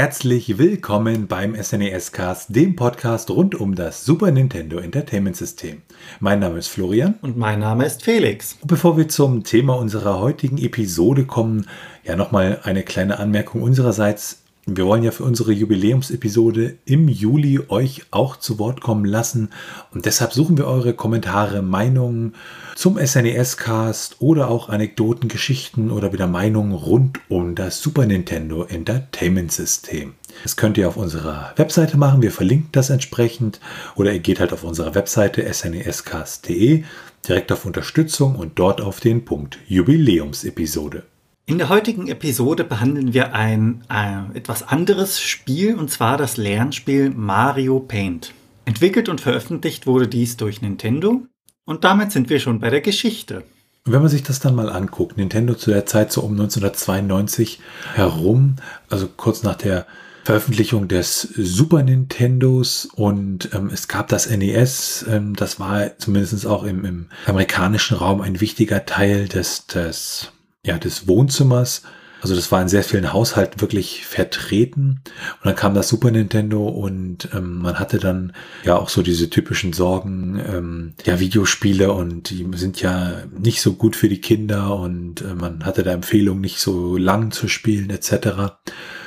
herzlich willkommen beim SNES Cast, dem Podcast rund um das Super Nintendo Entertainment System. Mein Name ist Florian. Und mein Name ist Felix. Und bevor wir zum Thema unserer heutigen Episode kommen, ja nochmal eine kleine Anmerkung unsererseits. Wir wollen ja für unsere Jubiläumsepisode im Juli euch auch zu Wort kommen lassen und deshalb suchen wir eure Kommentare, Meinungen zum SNES-Cast oder auch Anekdoten, Geschichten oder wieder Meinungen rund um das Super Nintendo Entertainment System. Das könnt ihr auf unserer Webseite machen, wir verlinken das entsprechend oder ihr geht halt auf unsere Webseite snescast.de direkt auf Unterstützung und dort auf den Punkt Jubiläumsepisode. In der heutigen Episode behandeln wir ein äh, etwas anderes Spiel und zwar das Lernspiel Mario Paint. Entwickelt und veröffentlicht wurde dies durch Nintendo und damit sind wir schon bei der Geschichte. Wenn man sich das dann mal anguckt, Nintendo zu der Zeit so um 1992 herum, also kurz nach der Veröffentlichung des Super Nintendos und ähm, es gab das NES, ähm, das war zumindest auch im, im amerikanischen Raum ein wichtiger Teil des, des ja, des Wohnzimmers. Also das war in sehr vielen Haushalten wirklich vertreten. Und dann kam das Super Nintendo und ähm, man hatte dann ja auch so diese typischen Sorgen, ähm, ja, Videospiele und die sind ja nicht so gut für die Kinder und äh, man hatte da Empfehlungen, nicht so lang zu spielen etc.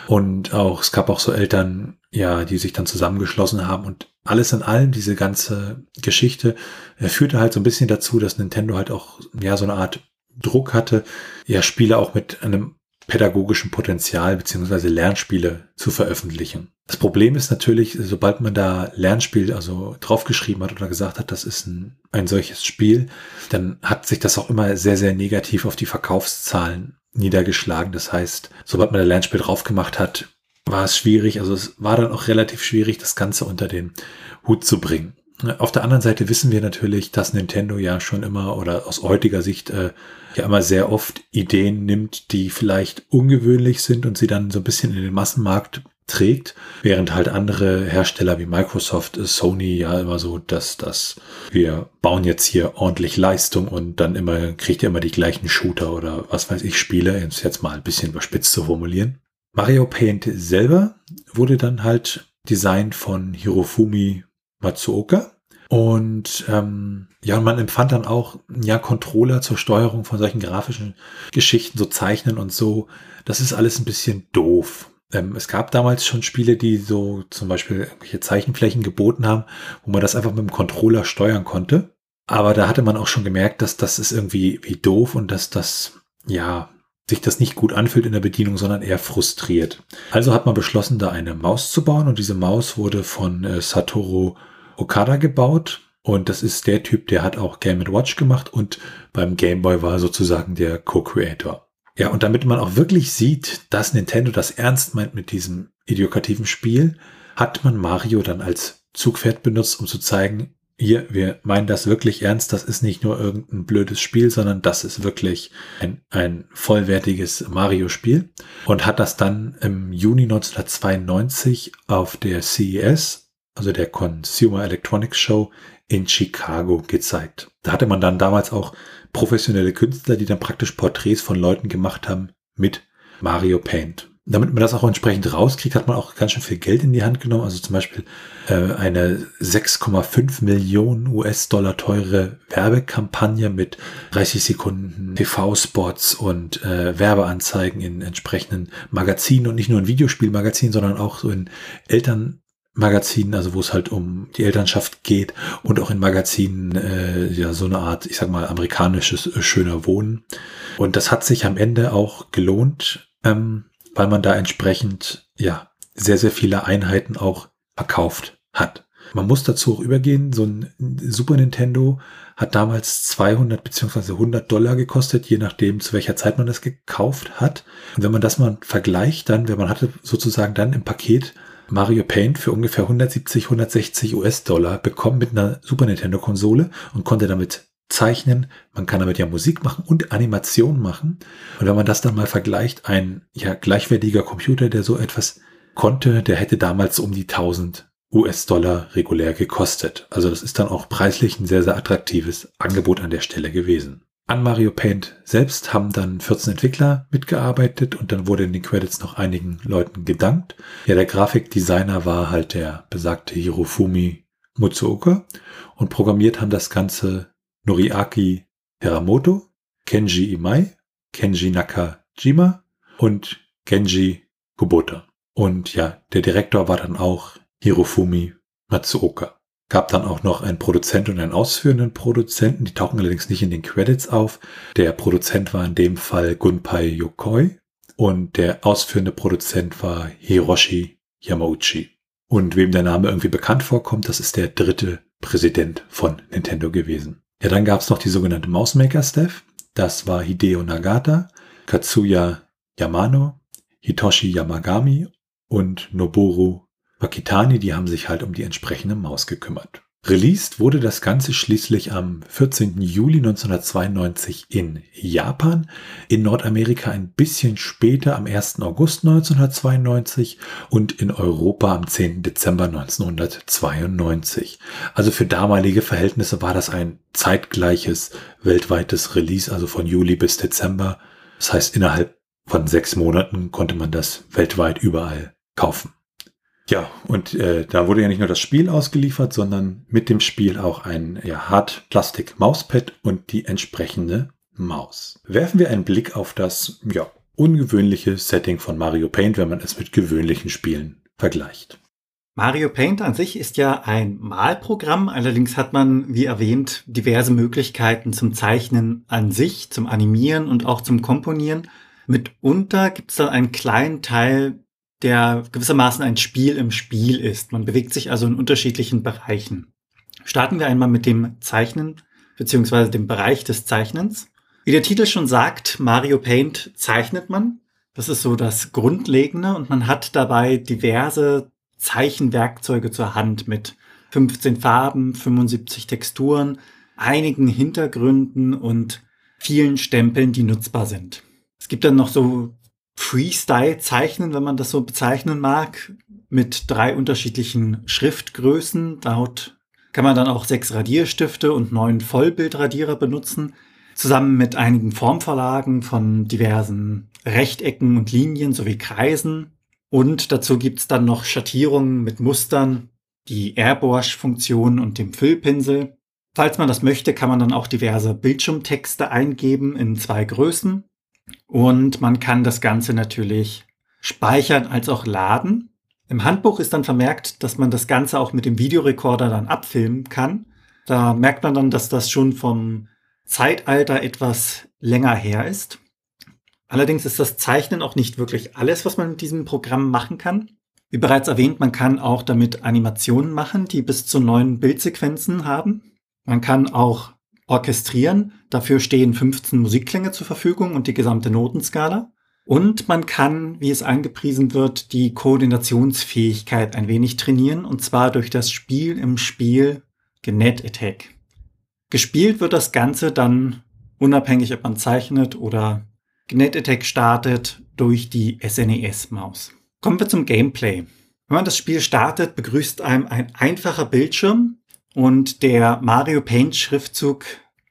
Und auch, es gab auch so Eltern, ja, die sich dann zusammengeschlossen haben und alles in allem, diese ganze Geschichte, äh, führte halt so ein bisschen dazu, dass Nintendo halt auch, ja, so eine Art Druck hatte, ja Spiele auch mit einem pädagogischen Potenzial beziehungsweise Lernspiele zu veröffentlichen. Das Problem ist natürlich, sobald man da Lernspiel also draufgeschrieben hat oder gesagt hat, das ist ein, ein solches Spiel, dann hat sich das auch immer sehr, sehr negativ auf die Verkaufszahlen niedergeschlagen. Das heißt, sobald man da Lernspiel drauf gemacht hat, war es schwierig, also es war dann auch relativ schwierig, das Ganze unter den Hut zu bringen. Auf der anderen Seite wissen wir natürlich, dass Nintendo ja schon immer oder aus heutiger Sicht äh, ja immer sehr oft Ideen nimmt, die vielleicht ungewöhnlich sind und sie dann so ein bisschen in den Massenmarkt trägt, während halt andere Hersteller wie Microsoft, Sony ja immer so, dass das wir bauen jetzt hier ordentlich Leistung und dann immer kriegt ihr immer die gleichen Shooter oder was weiß ich Spiele, jetzt mal ein bisschen überspitzt zu formulieren. Mario Paint selber wurde dann halt designt von Hirofumi Matsuoka und ähm, ja, man empfand dann auch ja Controller zur Steuerung von solchen grafischen Geschichten, so Zeichnen und so. Das ist alles ein bisschen doof. Ähm, es gab damals schon Spiele, die so zum Beispiel irgendwelche Zeichenflächen geboten haben, wo man das einfach mit dem Controller steuern konnte. Aber da hatte man auch schon gemerkt, dass das ist irgendwie wie doof und dass das ja sich das nicht gut anfühlt in der Bedienung, sondern eher frustriert. Also hat man beschlossen, da eine Maus zu bauen und diese Maus wurde von äh, Satoru Okada gebaut. Und das ist der Typ, der hat auch Game Watch gemacht und beim Game Boy war sozusagen der Co-Creator. Ja, und damit man auch wirklich sieht, dass Nintendo das ernst meint mit diesem idiokativen Spiel, hat man Mario dann als Zugpferd benutzt, um zu zeigen, hier, wir meinen das wirklich ernst, das ist nicht nur irgendein blödes Spiel, sondern das ist wirklich ein, ein vollwertiges Mario-Spiel und hat das dann im Juni 1992 auf der CES also der Consumer Electronics Show in Chicago gezeigt. Da hatte man dann damals auch professionelle Künstler, die dann praktisch Porträts von Leuten gemacht haben mit Mario Paint. Damit man das auch entsprechend rauskriegt, hat man auch ganz schön viel Geld in die Hand genommen. Also zum Beispiel äh, eine 6,5 Millionen US-Dollar teure Werbekampagne mit 30 Sekunden TV-Spots und äh, Werbeanzeigen in entsprechenden Magazinen und nicht nur in Videospielmagazinen, sondern auch so in Eltern Magazinen, also wo es halt um die Elternschaft geht und auch in Magazinen äh, ja so eine Art, ich sag mal, amerikanisches äh, schöner Wohnen. Und das hat sich am Ende auch gelohnt, ähm, weil man da entsprechend ja sehr, sehr viele Einheiten auch verkauft hat. Man muss dazu auch übergehen, so ein Super Nintendo hat damals 200 beziehungsweise 100 Dollar gekostet, je nachdem, zu welcher Zeit man das gekauft hat. Und wenn man das mal vergleicht, dann, wenn man hatte sozusagen dann im Paket Mario Paint für ungefähr 170, 160 US-Dollar bekommen mit einer Super Nintendo-Konsole und konnte damit zeichnen. Man kann damit ja Musik machen und Animation machen. Und wenn man das dann mal vergleicht, ein ja gleichwertiger Computer, der so etwas konnte, der hätte damals um die 1000 US-Dollar regulär gekostet. Also das ist dann auch preislich ein sehr, sehr attraktives Angebot an der Stelle gewesen. An Mario Paint selbst haben dann 14 Entwickler mitgearbeitet und dann wurde in den Credits noch einigen Leuten gedankt. Ja, der Grafikdesigner war halt der besagte Hirofumi Mutsuoka und programmiert haben das Ganze Noriaki Hiramoto, Kenji Imai, Kenji Nakajima und Genji Kubota. Und ja, der Direktor war dann auch Hirofumi Matsuoka. Gab dann auch noch einen Produzent und einen ausführenden Produzenten, die tauchen allerdings nicht in den Credits auf. Der Produzent war in dem Fall Gunpei Yokoi und der ausführende Produzent war Hiroshi Yamauchi. Und wem der Name irgendwie bekannt vorkommt, das ist der dritte Präsident von Nintendo gewesen. Ja, dann gab es noch die sogenannte Mousemaker-Staff. Das war Hideo Nagata, Katsuya Yamano, Hitoshi Yamagami und Noboru Wakitani, die haben sich halt um die entsprechende Maus gekümmert. Released wurde das Ganze schließlich am 14. Juli 1992 in Japan, in Nordamerika ein bisschen später am 1. August 1992 und in Europa am 10. Dezember 1992. Also für damalige Verhältnisse war das ein zeitgleiches weltweites Release, also von Juli bis Dezember. Das heißt, innerhalb von sechs Monaten konnte man das weltweit überall kaufen. Ja, und äh, da wurde ja nicht nur das Spiel ausgeliefert, sondern mit dem Spiel auch ein ja, Hard-Plastik-Mauspad und die entsprechende Maus. Werfen wir einen Blick auf das ja, ungewöhnliche Setting von Mario Paint, wenn man es mit gewöhnlichen Spielen vergleicht. Mario Paint an sich ist ja ein Malprogramm, allerdings hat man, wie erwähnt, diverse Möglichkeiten zum Zeichnen an sich, zum Animieren und auch zum Komponieren. Mitunter gibt es dann einen kleinen Teil, der gewissermaßen ein Spiel im Spiel ist. Man bewegt sich also in unterschiedlichen Bereichen. Starten wir einmal mit dem Zeichnen beziehungsweise dem Bereich des Zeichnens. Wie der Titel schon sagt, Mario Paint zeichnet man. Das ist so das Grundlegende und man hat dabei diverse Zeichenwerkzeuge zur Hand mit 15 Farben, 75 Texturen, einigen Hintergründen und vielen Stempeln, die nutzbar sind. Es gibt dann noch so Freestyle zeichnen, wenn man das so bezeichnen mag, mit drei unterschiedlichen Schriftgrößen. Dort kann man dann auch sechs Radierstifte und neun Vollbildradierer benutzen, zusammen mit einigen Formverlagen von diversen Rechtecken und Linien sowie Kreisen. Und dazu gibt's dann noch Schattierungen mit Mustern, die Airbrush-Funktion und dem Füllpinsel. Falls man das möchte, kann man dann auch diverse Bildschirmtexte eingeben in zwei Größen. Und man kann das Ganze natürlich speichern als auch laden. Im Handbuch ist dann vermerkt, dass man das Ganze auch mit dem Videorekorder dann abfilmen kann. Da merkt man dann, dass das schon vom Zeitalter etwas länger her ist. Allerdings ist das Zeichnen auch nicht wirklich alles, was man mit diesem Programm machen kann. Wie bereits erwähnt, man kann auch damit Animationen machen, die bis zu neun Bildsequenzen haben. Man kann auch orchestrieren. Dafür stehen 15 Musikklänge zur Verfügung und die gesamte Notenskala. Und man kann, wie es angepriesen wird, die Koordinationsfähigkeit ein wenig trainieren, und zwar durch das Spiel im Spiel Genet Attack. Gespielt wird das Ganze dann unabhängig, ob man zeichnet oder Genet Attack startet, durch die SNES-Maus. Kommen wir zum Gameplay. Wenn man das Spiel startet, begrüßt einem ein einfacher Bildschirm, und der Mario Paint Schriftzug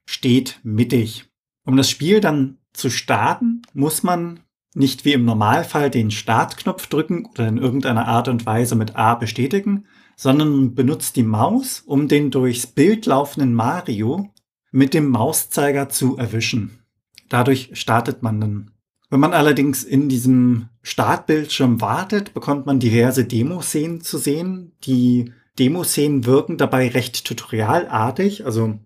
steht mittig. Um das Spiel dann zu starten, muss man nicht wie im Normalfall den Startknopf drücken oder in irgendeiner Art und Weise mit A bestätigen, sondern benutzt die Maus, um den durchs Bild laufenden Mario mit dem Mauszeiger zu erwischen. Dadurch startet man dann. Wenn man allerdings in diesem Startbildschirm wartet, bekommt man diverse Demoszenen zu sehen, die Demoszenen wirken dabei recht tutorialartig. Also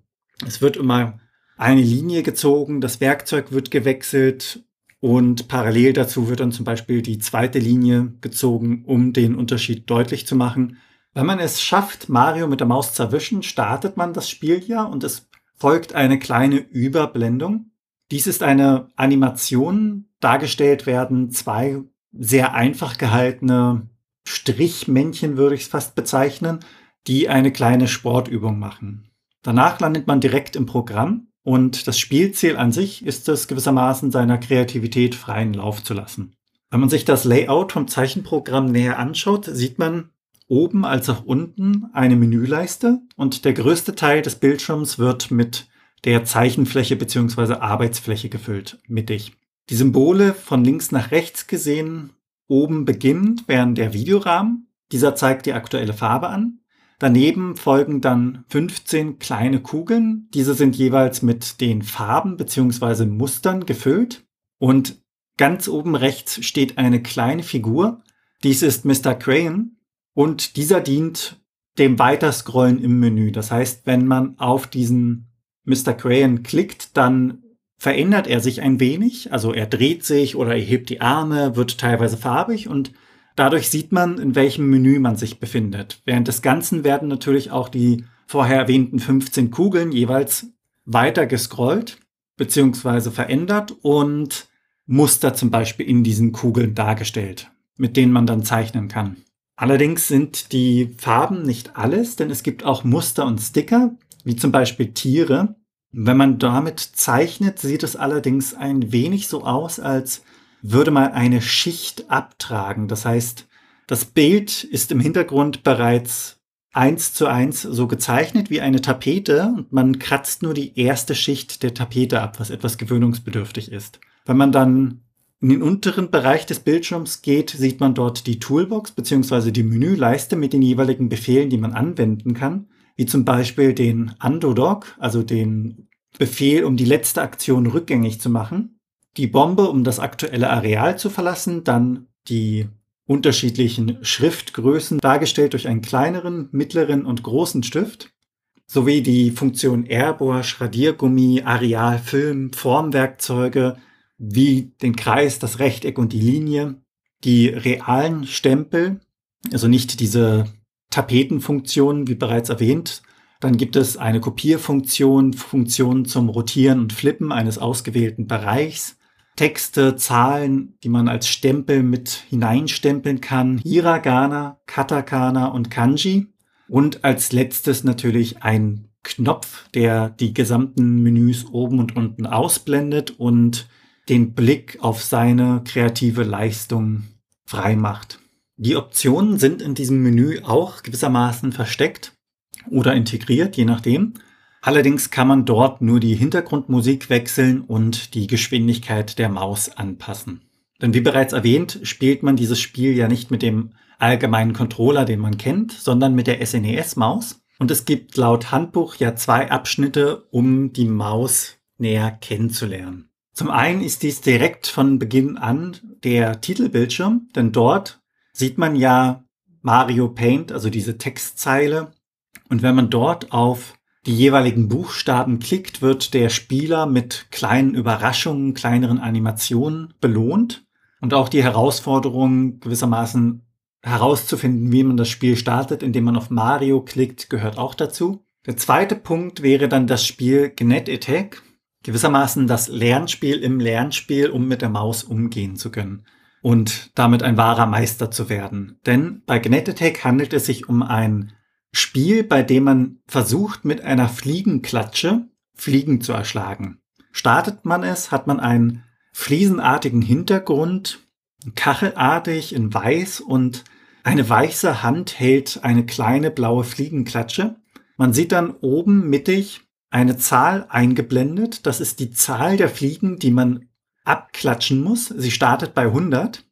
es wird immer eine Linie gezogen, das Werkzeug wird gewechselt und parallel dazu wird dann zum Beispiel die zweite Linie gezogen, um den Unterschied deutlich zu machen. Wenn man es schafft, Mario mit der Maus zu erwischen, startet man das Spiel ja und es folgt eine kleine Überblendung. Dies ist eine Animation. Dargestellt werden zwei sehr einfach gehaltene Strichmännchen, würde ich es fast bezeichnen, die eine kleine Sportübung machen. Danach landet man direkt im Programm und das Spielziel an sich ist es gewissermaßen seiner Kreativität freien Lauf zu lassen. Wenn man sich das Layout vom Zeichenprogramm näher anschaut, sieht man oben als auch unten eine Menüleiste und der größte Teil des Bildschirms wird mit der Zeichenfläche bzw. Arbeitsfläche gefüllt, mittig. Die Symbole von links nach rechts gesehen oben beginnend wären der Videorahmen. Dieser zeigt die aktuelle Farbe an. Daneben folgen dann 15 kleine Kugeln. Diese sind jeweils mit den Farben bzw. Mustern gefüllt. Und ganz oben rechts steht eine kleine Figur. Dies ist Mr. Crayon und dieser dient dem Weiterscrollen im Menü. Das heißt, wenn man auf diesen Mr. Crayon klickt, dann verändert er sich ein wenig. Also er dreht sich oder er hebt die Arme, wird teilweise farbig und dadurch sieht man, in welchem Menü man sich befindet. Während des Ganzen werden natürlich auch die vorher erwähnten 15 Kugeln jeweils weiter gescrollt beziehungsweise verändert und Muster zum Beispiel in diesen Kugeln dargestellt, mit denen man dann zeichnen kann. Allerdings sind die Farben nicht alles, denn es gibt auch Muster und Sticker, wie zum Beispiel Tiere. Wenn man damit zeichnet, sieht es allerdings ein wenig so aus, als würde man eine Schicht abtragen. Das heißt, das Bild ist im Hintergrund bereits eins zu eins so gezeichnet wie eine Tapete und man kratzt nur die erste Schicht der Tapete ab, was etwas gewöhnungsbedürftig ist. Wenn man dann in den unteren Bereich des Bildschirms geht, sieht man dort die Toolbox bzw. die Menüleiste mit den jeweiligen Befehlen, die man anwenden kann, wie zum Beispiel den Undodog, also den Befehl, um die letzte Aktion rückgängig zu machen, die Bombe, um das aktuelle Areal zu verlassen, dann die unterschiedlichen Schriftgrößen dargestellt durch einen kleineren, mittleren und großen Stift, sowie die Funktion Airbrush, Radiergummi, Areal, Film, Formwerkzeuge, wie den Kreis, das Rechteck und die Linie, die realen Stempel, also nicht diese Tapetenfunktionen, wie bereits erwähnt. Dann gibt es eine Kopierfunktion, Funktionen zum Rotieren und Flippen eines ausgewählten Bereichs, Texte, Zahlen, die man als Stempel mit hineinstempeln kann, Hiragana, Katakana und Kanji. Und als letztes natürlich ein Knopf, der die gesamten Menüs oben und unten ausblendet und den Blick auf seine kreative Leistung frei macht. Die Optionen sind in diesem Menü auch gewissermaßen versteckt oder integriert, je nachdem. Allerdings kann man dort nur die Hintergrundmusik wechseln und die Geschwindigkeit der Maus anpassen. Denn wie bereits erwähnt, spielt man dieses Spiel ja nicht mit dem allgemeinen Controller, den man kennt, sondern mit der SNES-Maus. Und es gibt laut Handbuch ja zwei Abschnitte, um die Maus näher kennenzulernen. Zum einen ist dies direkt von Beginn an der Titelbildschirm, denn dort sieht man ja Mario Paint, also diese Textzeile. Und wenn man dort auf die jeweiligen Buchstaben klickt, wird der Spieler mit kleinen Überraschungen, kleineren Animationen belohnt. Und auch die Herausforderung gewissermaßen herauszufinden, wie man das Spiel startet, indem man auf Mario klickt, gehört auch dazu. Der zweite Punkt wäre dann das Spiel Gnet Attack gewissermaßen das Lernspiel im Lernspiel, um mit der Maus umgehen zu können und damit ein wahrer Meister zu werden. Denn bei Gnettetech handelt es sich um ein Spiel, bei dem man versucht, mit einer Fliegenklatsche Fliegen zu erschlagen. Startet man es, hat man einen fliesenartigen Hintergrund, kachelartig in weiß und eine weiße Hand hält eine kleine blaue Fliegenklatsche. Man sieht dann oben mittig eine Zahl eingeblendet. Das ist die Zahl der Fliegen, die man abklatschen muss. Sie startet bei 100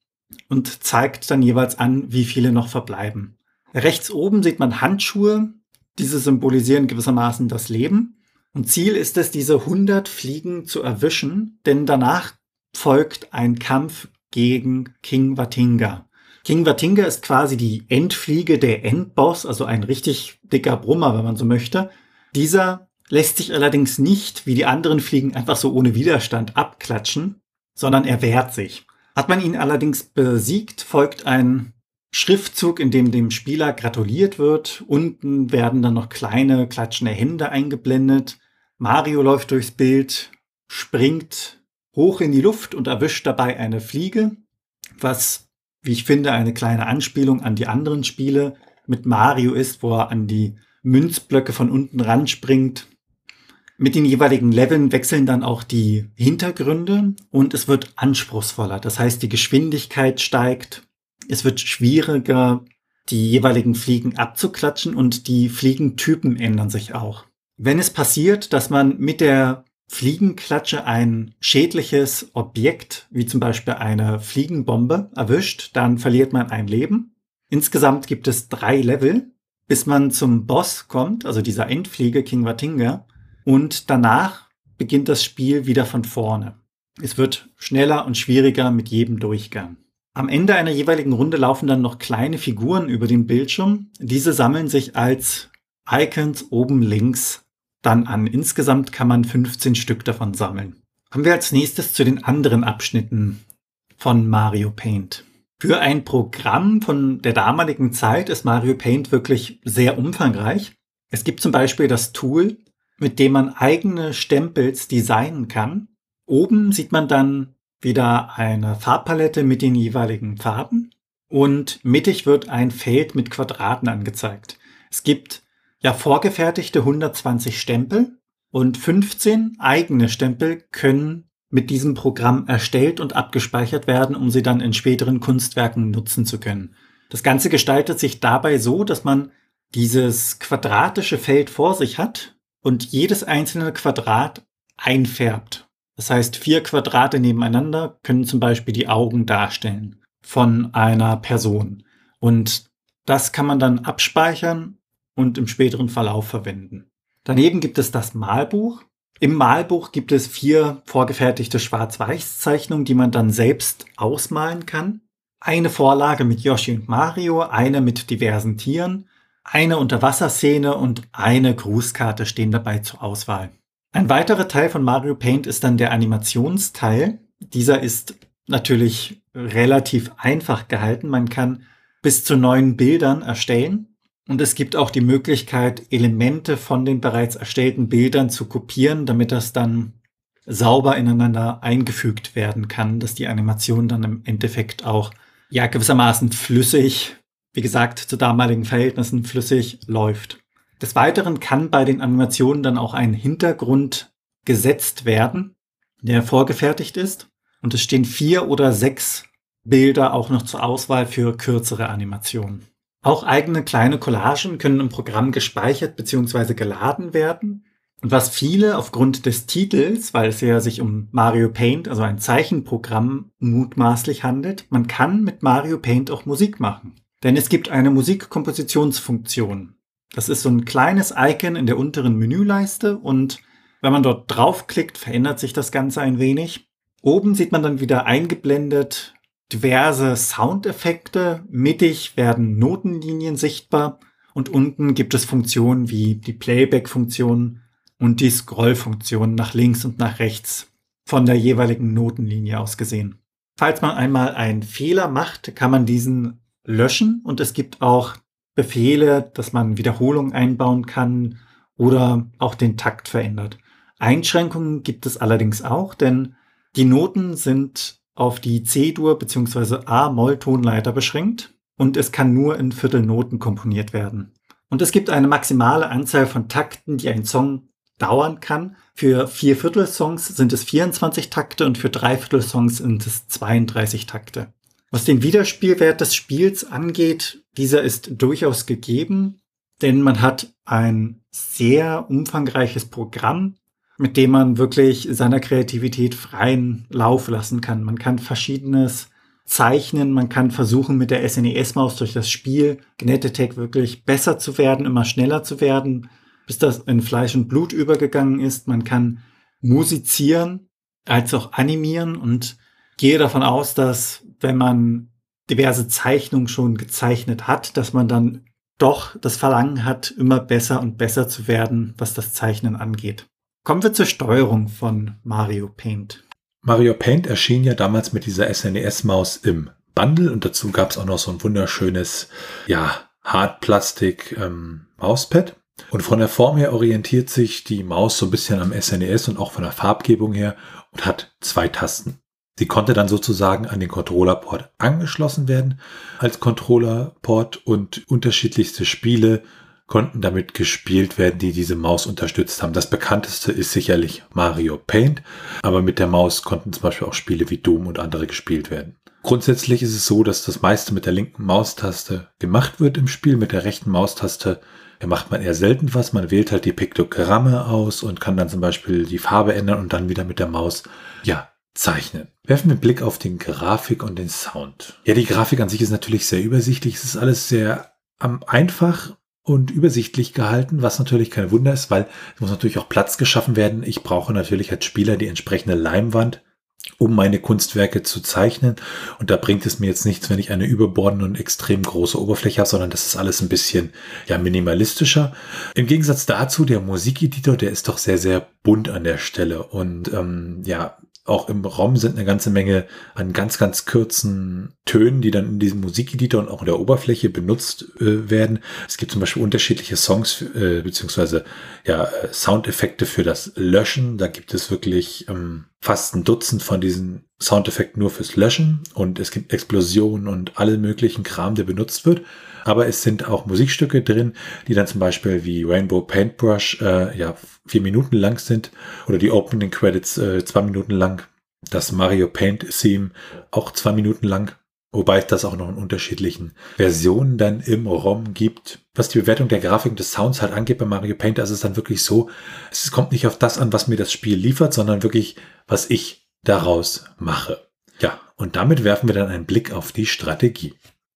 und zeigt dann jeweils an, wie viele noch verbleiben. Rechts oben sieht man Handschuhe. Diese symbolisieren gewissermaßen das Leben. Und Ziel ist es, diese 100 Fliegen zu erwischen, denn danach folgt ein Kampf gegen King Watinga. King Watinga ist quasi die Endfliege der Endboss, also ein richtig dicker Brummer, wenn man so möchte. Dieser lässt sich allerdings nicht, wie die anderen Fliegen, einfach so ohne Widerstand abklatschen, sondern er wehrt sich. Hat man ihn allerdings besiegt, folgt ein Schriftzug, in dem dem Spieler gratuliert wird. Unten werden dann noch kleine klatschende Hände eingeblendet. Mario läuft durchs Bild, springt hoch in die Luft und erwischt dabei eine Fliege, was, wie ich finde, eine kleine Anspielung an die anderen Spiele mit Mario ist, wo er an die Münzblöcke von unten ran springt mit den jeweiligen Leveln wechseln dann auch die Hintergründe und es wird anspruchsvoller. Das heißt, die Geschwindigkeit steigt, es wird schwieriger, die jeweiligen Fliegen abzuklatschen und die Fliegentypen ändern sich auch. Wenn es passiert, dass man mit der Fliegenklatsche ein schädliches Objekt, wie zum Beispiel eine Fliegenbombe, erwischt, dann verliert man ein Leben. Insgesamt gibt es drei Level, bis man zum Boss kommt, also dieser Endfliege King Watinga. Und danach beginnt das Spiel wieder von vorne. Es wird schneller und schwieriger mit jedem Durchgang. Am Ende einer jeweiligen Runde laufen dann noch kleine Figuren über den Bildschirm. Diese sammeln sich als Icons oben links dann an. Insgesamt kann man 15 Stück davon sammeln. Kommen wir als nächstes zu den anderen Abschnitten von Mario Paint. Für ein Programm von der damaligen Zeit ist Mario Paint wirklich sehr umfangreich. Es gibt zum Beispiel das Tool, mit dem man eigene Stempels designen kann. Oben sieht man dann wieder eine Farbpalette mit den jeweiligen Farben und mittig wird ein Feld mit Quadraten angezeigt. Es gibt ja vorgefertigte 120 Stempel und 15 eigene Stempel können mit diesem Programm erstellt und abgespeichert werden, um sie dann in späteren Kunstwerken nutzen zu können. Das Ganze gestaltet sich dabei so, dass man dieses quadratische Feld vor sich hat und jedes einzelne Quadrat einfärbt. Das heißt, vier Quadrate nebeneinander können zum Beispiel die Augen darstellen von einer Person. Und das kann man dann abspeichern und im späteren Verlauf verwenden. Daneben gibt es das Malbuch. Im Malbuch gibt es vier vorgefertigte Schwarz-Weiß-Zeichnungen, die man dann selbst ausmalen kann. Eine Vorlage mit Yoshi und Mario, eine mit diversen Tieren, eine Unterwasserszene und eine Grußkarte stehen dabei zur Auswahl. Ein weiterer Teil von Mario Paint ist dann der Animationsteil. Dieser ist natürlich relativ einfach gehalten. Man kann bis zu neun Bildern erstellen. Und es gibt auch die Möglichkeit, Elemente von den bereits erstellten Bildern zu kopieren, damit das dann sauber ineinander eingefügt werden kann, dass die Animation dann im Endeffekt auch ja gewissermaßen flüssig, wie gesagt, zu damaligen Verhältnissen flüssig läuft. Des Weiteren kann bei den Animationen dann auch ein Hintergrund gesetzt werden, der vorgefertigt ist. Und es stehen vier oder sechs Bilder auch noch zur Auswahl für kürzere Animationen. Auch eigene kleine Collagen können im Programm gespeichert bzw. geladen werden. Und was viele aufgrund des Titels, weil es ja sich um Mario Paint, also ein Zeichenprogramm, mutmaßlich handelt, man kann mit Mario Paint auch Musik machen. Denn es gibt eine Musikkompositionsfunktion. Das ist so ein kleines Icon in der unteren Menüleiste und wenn man dort draufklickt, verändert sich das Ganze ein wenig. Oben sieht man dann wieder eingeblendet diverse Soundeffekte. Mittig werden Notenlinien sichtbar und unten gibt es Funktionen wie die Playback-Funktion und die Scroll-Funktion nach links und nach rechts von der jeweiligen Notenlinie aus gesehen. Falls man einmal einen Fehler macht, kann man diesen löschen und es gibt auch Befehle, dass man Wiederholungen einbauen kann oder auch den Takt verändert. Einschränkungen gibt es allerdings auch, denn die Noten sind auf die C-Dur bzw. A-Moll-Tonleiter beschränkt und es kann nur in Viertelnoten komponiert werden. Und es gibt eine maximale Anzahl von Takten, die ein Song dauern kann. Für Vierviertel-Songs sind es 24 Takte und für Dreiviertel-Songs sind es 32 Takte. Was den Wiederspielwert des Spiels angeht, dieser ist durchaus gegeben, denn man hat ein sehr umfangreiches Programm, mit dem man wirklich seiner Kreativität freien Lauf lassen kann. Man kann verschiedenes zeichnen, man kann versuchen, mit der SNES-Maus durch das Spiel Gnetetech wirklich besser zu werden, immer schneller zu werden, bis das in Fleisch und Blut übergegangen ist. Man kann musizieren, als auch animieren und gehe davon aus, dass wenn man diverse Zeichnungen schon gezeichnet hat, dass man dann doch das Verlangen hat, immer besser und besser zu werden, was das Zeichnen angeht. Kommen wir zur Steuerung von Mario Paint. Mario Paint erschien ja damals mit dieser SNES-Maus im Bundle und dazu gab es auch noch so ein wunderschönes, ja, Hartplastik ähm. Und von der Form her orientiert sich die Maus so ein bisschen am SNES und auch von der Farbgebung her und hat zwei Tasten. Sie konnte dann sozusagen an den Controllerport angeschlossen werden als Controllerport und unterschiedlichste Spiele konnten damit gespielt werden, die diese Maus unterstützt haben. Das bekannteste ist sicherlich Mario Paint, aber mit der Maus konnten zum Beispiel auch Spiele wie Doom und andere gespielt werden. Grundsätzlich ist es so, dass das meiste mit der linken Maustaste gemacht wird im Spiel. Mit der rechten Maustaste macht man eher selten was. Man wählt halt die Piktogramme aus und kann dann zum Beispiel die Farbe ändern und dann wieder mit der Maus, ja, zeichnen. Werfen wir einen Blick auf den Grafik und den Sound. Ja, die Grafik an sich ist natürlich sehr übersichtlich. Es ist alles sehr einfach und übersichtlich gehalten, was natürlich kein Wunder ist, weil es muss natürlich auch Platz geschaffen werden. Ich brauche natürlich als Spieler die entsprechende Leinwand um meine Kunstwerke zu zeichnen. Und da bringt es mir jetzt nichts, wenn ich eine überbordende und extrem große Oberfläche habe, sondern das ist alles ein bisschen ja, minimalistischer. Im Gegensatz dazu, der Musikeditor, der ist doch sehr, sehr bunt an der Stelle. Und ähm, ja, auch im Raum sind eine ganze Menge an ganz, ganz kurzen Tönen, die dann in diesem Musikeditor und auch in der Oberfläche benutzt äh, werden. Es gibt zum Beispiel unterschiedliche Songs äh, beziehungsweise ja, äh, Soundeffekte für das Löschen. Da gibt es wirklich ähm, fast ein Dutzend von diesen Soundeffekten nur fürs Löschen und es gibt Explosionen und alle möglichen Kram, der benutzt wird. Aber es sind auch Musikstücke drin, die dann zum Beispiel wie Rainbow Paintbrush äh, ja vier Minuten lang sind oder die Opening Credits äh, zwei Minuten lang. Das Mario Paint Theme auch zwei Minuten lang. Wobei es das auch noch in unterschiedlichen Versionen dann im ROM gibt. Was die Bewertung der Grafik des Sounds halt angeht bei Mario Paint, ist es dann wirklich so, es kommt nicht auf das an, was mir das Spiel liefert, sondern wirklich, was ich daraus mache. Ja, und damit werfen wir dann einen Blick auf die Strategie.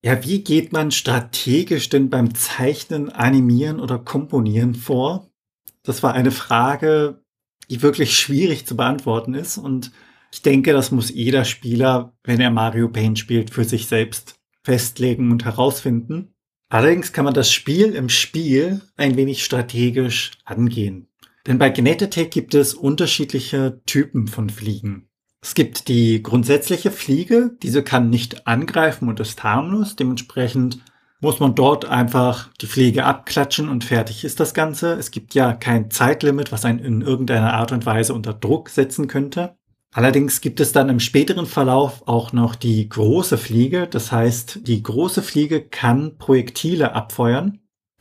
Ja, wie geht man strategisch denn beim Zeichnen, Animieren oder Komponieren vor? Das war eine Frage, die wirklich schwierig zu beantworten ist und ich denke, das muss jeder Spieler, wenn er Mario Paint spielt, für sich selbst festlegen und herausfinden. Allerdings kann man das Spiel im Spiel ein wenig strategisch angehen. Denn bei Genetetech gibt es unterschiedliche Typen von Fliegen. Es gibt die grundsätzliche Fliege, diese kann nicht angreifen und ist harmlos. Dementsprechend muss man dort einfach die Fliege abklatschen und fertig ist das Ganze. Es gibt ja kein Zeitlimit, was einen in irgendeiner Art und Weise unter Druck setzen könnte. Allerdings gibt es dann im späteren Verlauf auch noch die große Fliege. Das heißt, die große Fliege kann Projektile abfeuern.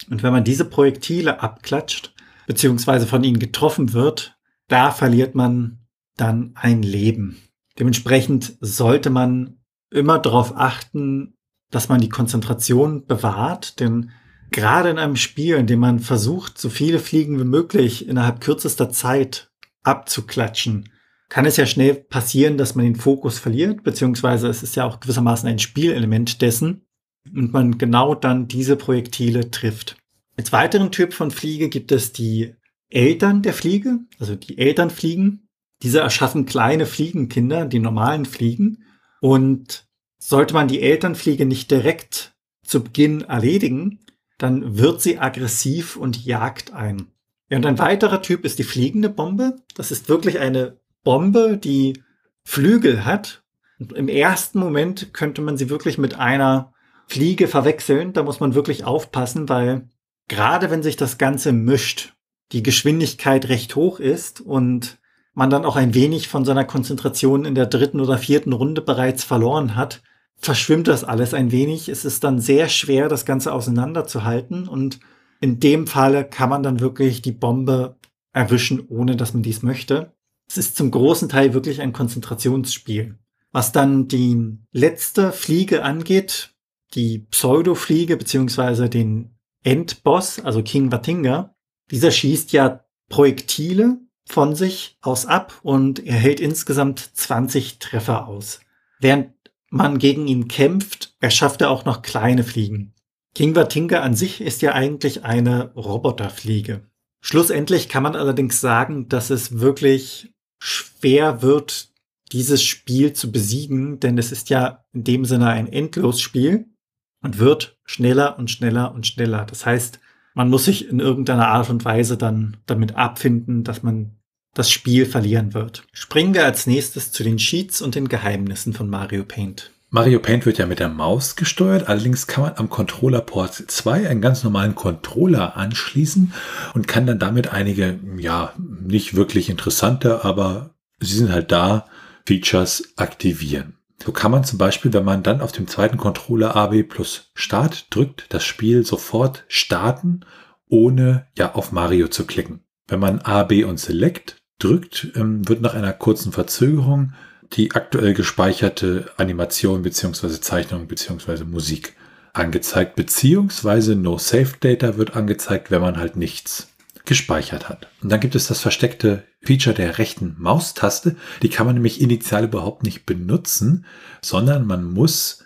Und wenn man diese Projektile abklatscht, beziehungsweise von ihnen getroffen wird, da verliert man dann ein Leben. Dementsprechend sollte man immer darauf achten, dass man die Konzentration bewahrt, denn gerade in einem Spiel, in dem man versucht, so viele Fliegen wie möglich innerhalb kürzester Zeit abzuklatschen, kann es ja schnell passieren, dass man den Fokus verliert, beziehungsweise es ist ja auch gewissermaßen ein Spielelement dessen und man genau dann diese Projektile trifft. Als weiteren Typ von Fliege gibt es die Eltern der Fliege, also die Elternfliegen. Diese erschaffen kleine Fliegenkinder, die normalen Fliegen. Und sollte man die Elternfliege nicht direkt zu Beginn erledigen, dann wird sie aggressiv und jagt ein. Ja, und ein weiterer Typ ist die fliegende Bombe. Das ist wirklich eine Bombe, die Flügel hat. Und Im ersten Moment könnte man sie wirklich mit einer Fliege verwechseln. Da muss man wirklich aufpassen, weil gerade wenn sich das Ganze mischt, die Geschwindigkeit recht hoch ist und man dann auch ein wenig von seiner Konzentration in der dritten oder vierten Runde bereits verloren hat, verschwimmt das alles ein wenig. Es ist dann sehr schwer, das Ganze auseinanderzuhalten und in dem Falle kann man dann wirklich die Bombe erwischen, ohne dass man dies möchte. Es ist zum großen Teil wirklich ein Konzentrationsspiel. Was dann die letzte Fliege angeht, die Pseudo-Fliege beziehungsweise den Endboss, also King Vatinga, dieser schießt ja Projektile von sich aus ab und er hält insgesamt 20 Treffer aus. Während man gegen ihn kämpft, erschafft er auch noch kleine Fliegen. King Vatinga an sich ist ja eigentlich eine Roboterfliege. Schlussendlich kann man allerdings sagen, dass es wirklich schwer wird, dieses Spiel zu besiegen, denn es ist ja in dem Sinne ein Endlosspiel und wird schneller und schneller und schneller. Das heißt, man muss sich in irgendeiner Art und Weise dann damit abfinden, dass man das Spiel verlieren wird. Springen wir als nächstes zu den Cheats und den Geheimnissen von Mario Paint. Mario Paint wird ja mit der Maus gesteuert, allerdings kann man am Controller Port 2 einen ganz normalen Controller anschließen und kann dann damit einige, ja, nicht wirklich interessante, aber sie sind halt da, Features aktivieren. So kann man zum Beispiel, wenn man dann auf dem zweiten Controller AB plus Start drückt, das Spiel sofort starten, ohne ja auf Mario zu klicken. Wenn man A, B und Select drückt, ähm, wird nach einer kurzen Verzögerung die aktuell gespeicherte Animation beziehungsweise Zeichnung beziehungsweise Musik angezeigt, beziehungsweise No Save Data wird angezeigt, wenn man halt nichts gespeichert hat. Und dann gibt es das versteckte Feature der rechten Maustaste. Die kann man nämlich initial überhaupt nicht benutzen, sondern man muss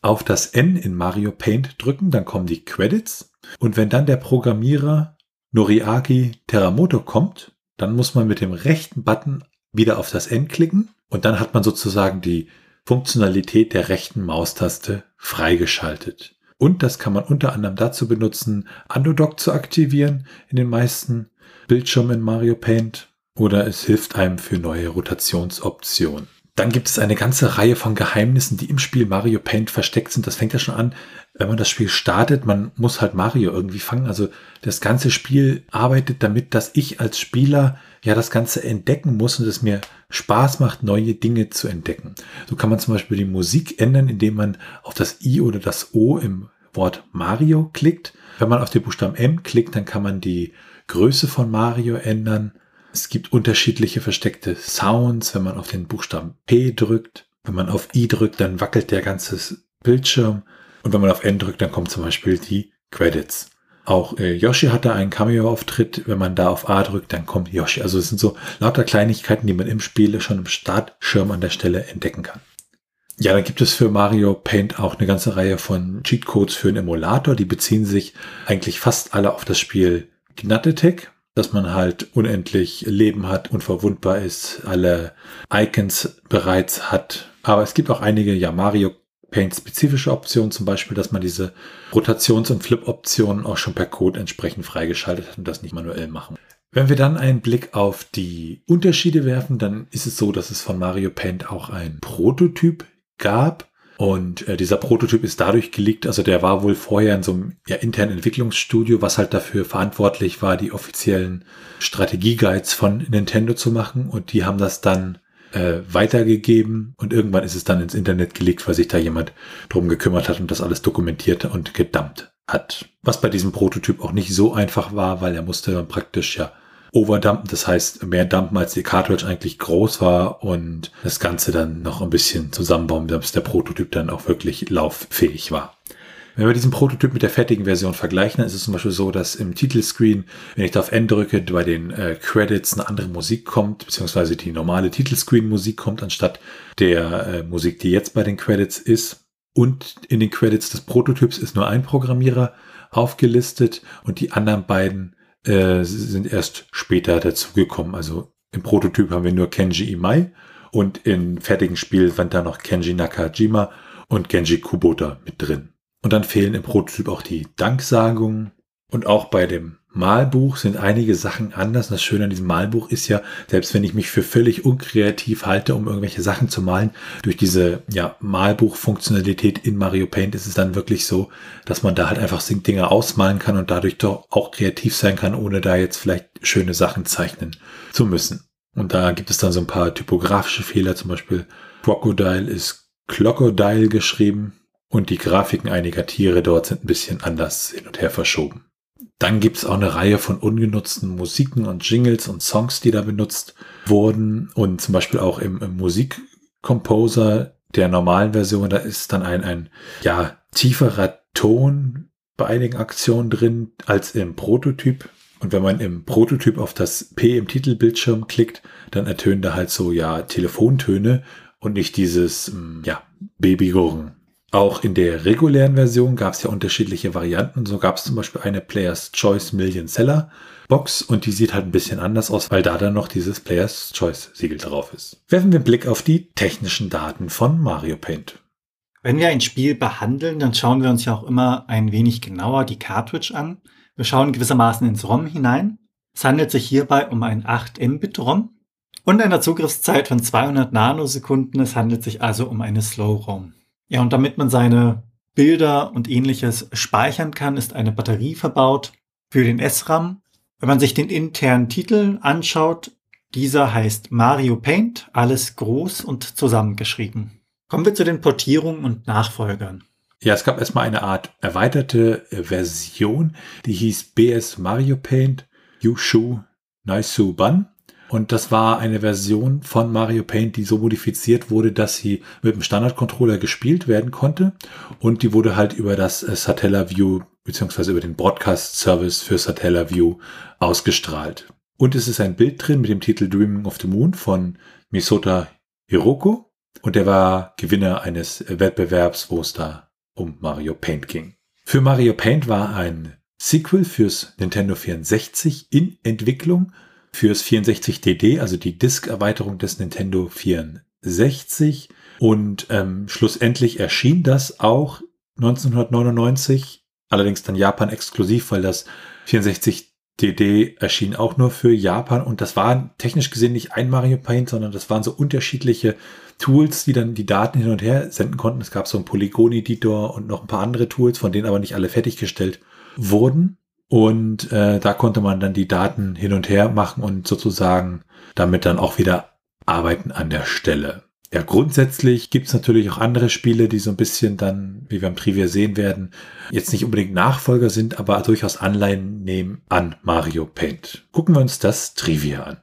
auf das N in Mario Paint drücken, dann kommen die Credits. Und wenn dann der Programmierer Noriaki Teramoto kommt, dann muss man mit dem rechten Button wieder auf das N klicken und dann hat man sozusagen die Funktionalität der rechten Maustaste freigeschaltet. Und das kann man unter anderem dazu benutzen, Andodoc zu aktivieren in den meisten Bildschirmen in Mario Paint oder es hilft einem für neue Rotationsoptionen. Dann gibt es eine ganze Reihe von Geheimnissen, die im Spiel Mario Paint versteckt sind. Das fängt ja schon an, wenn man das Spiel startet. Man muss halt Mario irgendwie fangen. Also das ganze Spiel arbeitet damit, dass ich als Spieler ja das Ganze entdecken muss und es mir Spaß macht, neue Dinge zu entdecken. So kann man zum Beispiel die Musik ändern, indem man auf das I oder das O im Wort Mario klickt. Wenn man auf den Buchstaben M klickt, dann kann man die Größe von Mario ändern. Es gibt unterschiedliche versteckte Sounds, wenn man auf den Buchstaben P drückt. Wenn man auf I drückt, dann wackelt der ganze Bildschirm. Und wenn man auf N drückt, dann kommen zum Beispiel die Credits. Auch äh, Yoshi hatte einen Cameo-Auftritt. Wenn man da auf A drückt, dann kommt Yoshi. Also es sind so lauter Kleinigkeiten, die man im Spiel schon im Startschirm an der Stelle entdecken kann. Ja, dann gibt es für Mario Paint auch eine ganze Reihe von Cheatcodes für einen Emulator. Die beziehen sich eigentlich fast alle auf das Spiel Gnattetech dass man halt unendlich Leben hat, unverwundbar ist, alle Icons bereits hat. Aber es gibt auch einige, ja, Mario Paint spezifische Optionen, zum Beispiel, dass man diese Rotations- und Flip-Optionen auch schon per Code entsprechend freigeschaltet hat und das nicht manuell machen. Wenn wir dann einen Blick auf die Unterschiede werfen, dann ist es so, dass es von Mario Paint auch ein Prototyp gab, und äh, dieser Prototyp ist dadurch geleakt, also der war wohl vorher in so einem ja, internen Entwicklungsstudio, was halt dafür verantwortlich war, die offiziellen Strategieguides von Nintendo zu machen. Und die haben das dann äh, weitergegeben und irgendwann ist es dann ins Internet gelegt, weil sich da jemand drum gekümmert hat und das alles dokumentiert und gedumpt hat. Was bei diesem Prototyp auch nicht so einfach war, weil er musste dann praktisch ja overdumpen, das heißt mehr dumpen, als die Cartridge eigentlich groß war und das Ganze dann noch ein bisschen zusammenbauen, bis der Prototyp dann auch wirklich lauffähig war. Wenn wir diesen Prototyp mit der fertigen Version vergleichen, dann ist es zum Beispiel so, dass im Titelscreen, wenn ich da auf N drücke, bei den äh, Credits eine andere Musik kommt, beziehungsweise die normale Titelscreen-Musik kommt, anstatt der äh, Musik, die jetzt bei den Credits ist. Und in den Credits des Prototyps ist nur ein Programmierer aufgelistet und die anderen beiden äh, sind erst später dazugekommen. Also im Prototyp haben wir nur Kenji Imai und im fertigen Spiel sind da noch Kenji Nakajima und Genji Kubota mit drin. Und dann fehlen im Prototyp auch die Danksagungen und auch bei dem Malbuch sind einige Sachen anders. Das Schöne an diesem Malbuch ist ja, selbst wenn ich mich für völlig unkreativ halte, um irgendwelche Sachen zu malen, durch diese ja, Malbuch-Funktionalität in Mario Paint ist es dann wirklich so, dass man da halt einfach Dinge ausmalen kann und dadurch doch auch kreativ sein kann, ohne da jetzt vielleicht schöne Sachen zeichnen zu müssen. Und da gibt es dann so ein paar typografische Fehler, zum Beispiel Crocodile ist Crocodile geschrieben und die Grafiken einiger Tiere dort sind ein bisschen anders hin und her verschoben. Dann gibt es auch eine Reihe von ungenutzten Musiken und Jingles und Songs, die da benutzt wurden. Und zum Beispiel auch im, im Musikcomposer der normalen Version, da ist dann ein, ein ja, tieferer Ton bei einigen Aktionen drin als im Prototyp. Und wenn man im Prototyp auf das P im Titelbildschirm klickt, dann ertönen da halt so, ja, Telefontöne und nicht dieses, hm, ja, Babygurren. Auch in der regulären Version gab es ja unterschiedliche Varianten. So gab es zum Beispiel eine Players Choice Million Seller Box und die sieht halt ein bisschen anders aus, weil da dann noch dieses Players Choice Siegel drauf ist. Werfen wir einen Blick auf die technischen Daten von Mario Paint. Wenn wir ein Spiel behandeln, dann schauen wir uns ja auch immer ein wenig genauer die Cartridge an. Wir schauen gewissermaßen ins ROM hinein. Es handelt sich hierbei um ein 8 Mbit ROM und einer Zugriffszeit von 200 Nanosekunden. Es handelt sich also um eine Slow ROM. Ja, und damit man seine Bilder und ähnliches speichern kann, ist eine Batterie verbaut für den SRAM. Wenn man sich den internen Titel anschaut, dieser heißt Mario Paint, alles groß und zusammengeschrieben. Kommen wir zu den Portierungen und Nachfolgern. Ja, es gab erstmal eine Art erweiterte Version, die hieß BS Mario Paint Yushu Naisu Ban. Und das war eine Version von Mario Paint, die so modifiziert wurde, dass sie mit dem Standard-Controller gespielt werden konnte. Und die wurde halt über das äh, Satellaview beziehungsweise über den Broadcast-Service für Satellaview ausgestrahlt. Und es ist ein Bild drin mit dem Titel Dreaming of the Moon von Misota Hiroko. Und der war Gewinner eines Wettbewerbs, wo es da um Mario Paint ging. Für Mario Paint war ein Sequel fürs Nintendo 64 in Entwicklung fürs 64DD, also die Disk-Erweiterung des Nintendo 64. Und ähm, schlussendlich erschien das auch 1999, allerdings dann Japan exklusiv, weil das 64DD erschien auch nur für Japan und das war technisch gesehen nicht ein Mario Paint, sondern das waren so unterschiedliche Tools, die dann die Daten hin und her senden konnten. Es gab so einen Polygon-Editor und noch ein paar andere Tools, von denen aber nicht alle fertiggestellt wurden. Und äh, da konnte man dann die Daten hin und her machen und sozusagen damit dann auch wieder arbeiten an der Stelle. Ja, grundsätzlich gibt es natürlich auch andere Spiele, die so ein bisschen dann, wie wir im Trivia sehen werden, jetzt nicht unbedingt Nachfolger sind, aber durchaus Anleihen nehmen an Mario Paint. Gucken wir uns das Trivia an.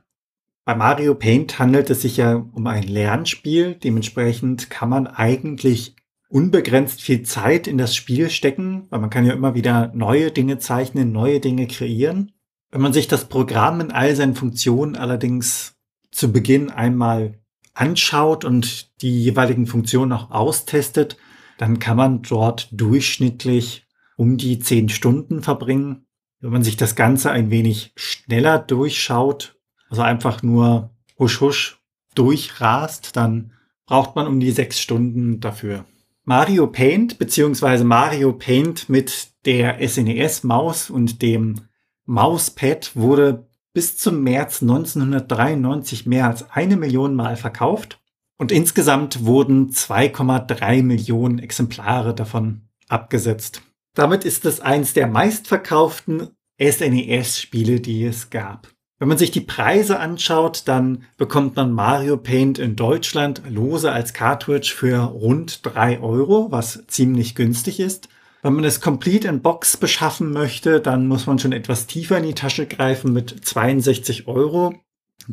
Bei Mario Paint handelt es sich ja um ein Lernspiel. Dementsprechend kann man eigentlich unbegrenzt viel Zeit in das Spiel stecken, weil man kann ja immer wieder neue Dinge zeichnen, neue Dinge kreieren. Wenn man sich das Programm in all seinen Funktionen allerdings zu Beginn einmal anschaut und die jeweiligen Funktionen auch austestet, dann kann man dort durchschnittlich um die zehn Stunden verbringen. Wenn man sich das Ganze ein wenig schneller durchschaut also einfach nur husch husch durchrast, dann braucht man um die sechs Stunden dafür. Mario Paint beziehungsweise Mario Paint mit der SNES-Maus und dem Mauspad wurde bis zum März 1993 mehr als eine Million Mal verkauft und insgesamt wurden 2,3 Millionen Exemplare davon abgesetzt. Damit ist es eins der meistverkauften SNES-Spiele, die es gab. Wenn man sich die Preise anschaut, dann bekommt man Mario Paint in Deutschland lose als Cartridge für rund drei Euro, was ziemlich günstig ist. Wenn man es complete in Box beschaffen möchte, dann muss man schon etwas tiefer in die Tasche greifen mit 62 Euro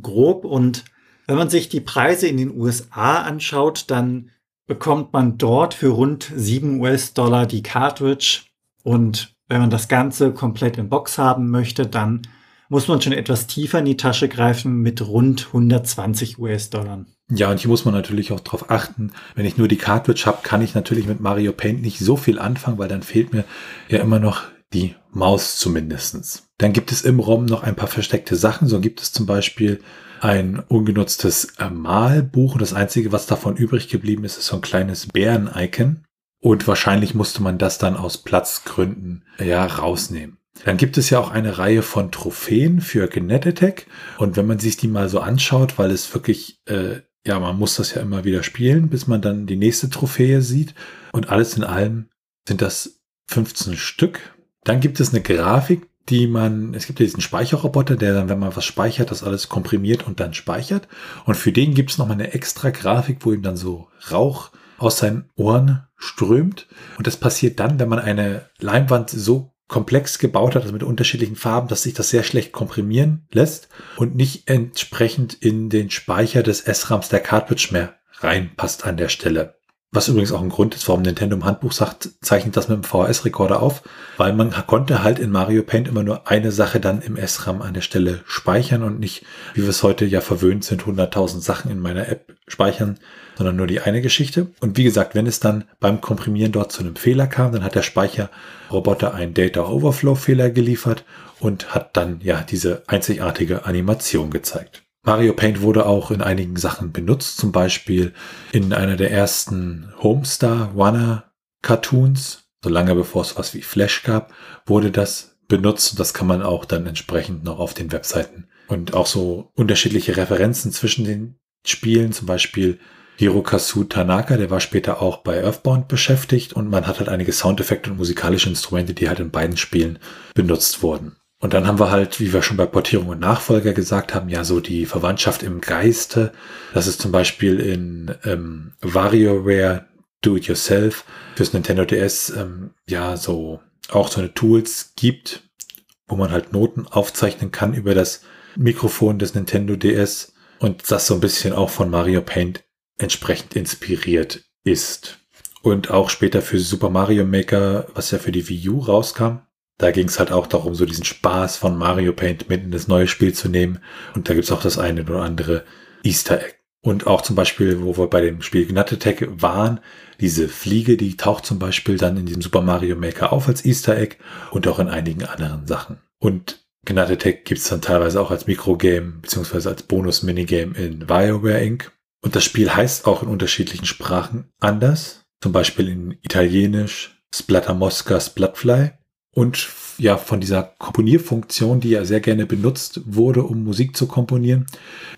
grob. Und wenn man sich die Preise in den USA anschaut, dann bekommt man dort für rund 7 US-Dollar die Cartridge. Und wenn man das Ganze komplett in Box haben möchte, dann muss man schon etwas tiefer in die Tasche greifen mit rund 120 US-Dollar. Ja, und hier muss man natürlich auch darauf achten, wenn ich nur die Cartridge habe, kann ich natürlich mit Mario Paint nicht so viel anfangen, weil dann fehlt mir ja immer noch die Maus zumindestens. Dann gibt es im ROM noch ein paar versteckte Sachen. So gibt es zum Beispiel ein ungenutztes Malbuch und das Einzige, was davon übrig geblieben ist, ist so ein kleines Bären-Icon. Und wahrscheinlich musste man das dann aus Platzgründen ja rausnehmen. Dann gibt es ja auch eine Reihe von Trophäen für Genetetech. Und wenn man sich die mal so anschaut, weil es wirklich, äh, ja, man muss das ja immer wieder spielen, bis man dann die nächste Trophäe sieht. Und alles in allem sind das 15 Stück. Dann gibt es eine Grafik, die man, es gibt ja diesen Speicherroboter, der dann, wenn man was speichert, das alles komprimiert und dann speichert. Und für den gibt es nochmal eine extra Grafik, wo ihm dann so Rauch aus seinen Ohren strömt. Und das passiert dann, wenn man eine Leinwand so komplex gebaut hat, also mit unterschiedlichen Farben, dass sich das sehr schlecht komprimieren lässt und nicht entsprechend in den Speicher des SRAMs der Cartridge mehr reinpasst an der Stelle. Was übrigens auch ein Grund ist, warum Nintendo im Handbuch sagt, zeichnet das mit dem VHS-Rekorder auf, weil man konnte halt in Mario Paint immer nur eine Sache dann im SRAM an der Stelle speichern und nicht, wie wir es heute ja verwöhnt sind, 100.000 Sachen in meiner App speichern, sondern nur die eine Geschichte. Und wie gesagt, wenn es dann beim Komprimieren dort zu einem Fehler kam, dann hat der Speicherroboter einen Data Overflow Fehler geliefert und hat dann ja diese einzigartige Animation gezeigt. Mario Paint wurde auch in einigen Sachen benutzt, zum Beispiel in einer der ersten Homestar Runner Cartoons, so lange bevor es was wie Flash gab, wurde das benutzt. Das kann man auch dann entsprechend noch auf den Webseiten und auch so unterschiedliche Referenzen zwischen den Spielen, zum Beispiel Hirokazu Tanaka, der war später auch bei Earthbound beschäftigt und man hat halt einige Soundeffekte und musikalische Instrumente, die halt in beiden Spielen benutzt wurden. Und dann haben wir halt, wie wir schon bei Portierung und Nachfolger gesagt haben, ja so die Verwandtschaft im Geiste. Das ist zum Beispiel in ähm, WarioWare Do It Yourself fürs Nintendo DS ähm, ja so auch so eine Tools gibt, wo man halt Noten aufzeichnen kann über das Mikrofon des Nintendo DS und das so ein bisschen auch von Mario Paint entsprechend inspiriert ist. Und auch später für Super Mario Maker, was ja für die Wii U rauskam. Da ging es halt auch darum, so diesen Spaß von Mario Paint mit in das neue Spiel zu nehmen. Und da gibt's auch das eine oder andere Easter Egg. Und auch zum Beispiel, wo wir bei dem Spiel Gnattetech waren, diese Fliege, die taucht zum Beispiel dann in diesem Super Mario Maker auf als Easter Egg und auch in einigen anderen Sachen. Und Gnattetech gibt's dann teilweise auch als Mikrogame beziehungsweise als Bonus-Minigame in WarioWare Inc. Und das Spiel heißt auch in unterschiedlichen Sprachen anders. Zum Beispiel in Italienisch Splatter Mosca Splatfly. Und ja, von dieser Komponierfunktion, die ja sehr gerne benutzt wurde, um Musik zu komponieren,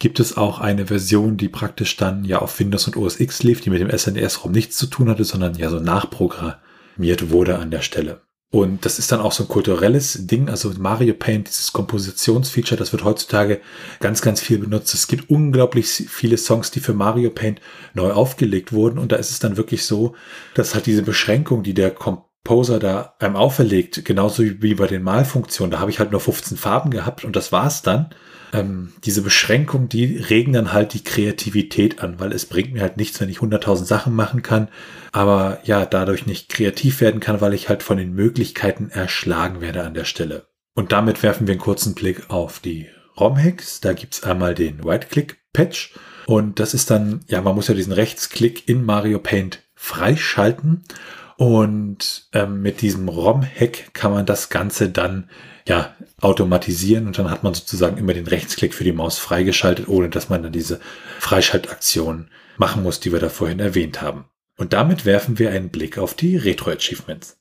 gibt es auch eine Version, die praktisch dann ja auf Windows und OS X lief, die mit dem SNES-ROM nichts zu tun hatte, sondern ja so nachprogrammiert wurde an der Stelle. Und das ist dann auch so ein kulturelles Ding. Also Mario Paint, dieses Kompositionsfeature, das wird heutzutage ganz, ganz viel benutzt. Es gibt unglaublich viele Songs, die für Mario Paint neu aufgelegt wurden. Und da ist es dann wirklich so, dass halt diese Beschränkung, die der Composer da einem auferlegt, genauso wie bei den Malfunktionen, da habe ich halt nur 15 Farben gehabt und das war's dann ähm, diese Beschränkung, die regen dann halt die Kreativität an, weil es bringt mir halt nichts, wenn ich 100.000 Sachen machen kann, aber ja, dadurch nicht kreativ werden kann, weil ich halt von den Möglichkeiten erschlagen werde an der Stelle. Und damit werfen wir einen kurzen Blick auf die ROM-Hacks. Da gibt's einmal den Right-Click-Patch und das ist dann, ja, man muss ja diesen Rechtsklick in Mario Paint freischalten und ähm, mit diesem ROM-Hack kann man das Ganze dann ja, automatisieren und dann hat man sozusagen immer den Rechtsklick für die Maus freigeschaltet, ohne dass man dann diese Freischaltaktion machen muss, die wir da vorhin erwähnt haben. Und damit werfen wir einen Blick auf die Retro-Achievements.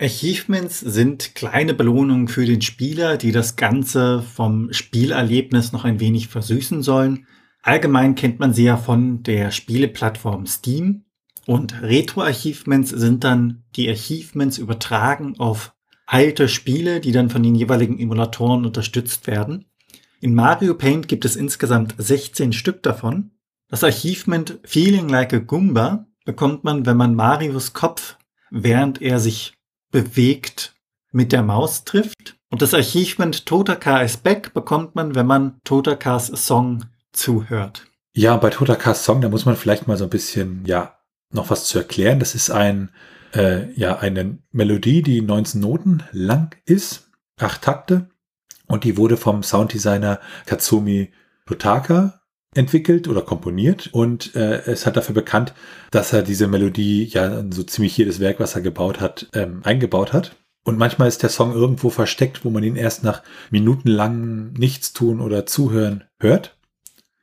Achievements sind kleine Belohnungen für den Spieler, die das Ganze vom Spielerlebnis noch ein wenig versüßen sollen. Allgemein kennt man sie ja von der Spieleplattform Steam. Und Retro-Achievements sind dann die Achievements übertragen auf alte Spiele, die dann von den jeweiligen Emulatoren unterstützt werden. In Mario Paint gibt es insgesamt 16 Stück davon. Das Achievement Feeling Like a Goomba bekommt man, wenn man Marios Kopf, während er sich bewegt, mit der Maus trifft. Und das Achievement Totaka is Back bekommt man, wenn man Totakas Song zuhört. Ja, bei Totakas Song, da muss man vielleicht mal so ein bisschen, ja, noch was zu erklären. Das ist ein äh, ja eine Melodie, die 19 Noten lang ist, acht Takte. Und die wurde vom Sounddesigner Katsumi Totaka entwickelt oder komponiert und äh, es hat dafür bekannt, dass er diese Melodie ja so ziemlich jedes Werk, was er gebaut hat, ähm, eingebaut hat. Und manchmal ist der Song irgendwo versteckt, wo man ihn erst nach minutenlangem Nichtstun oder Zuhören hört.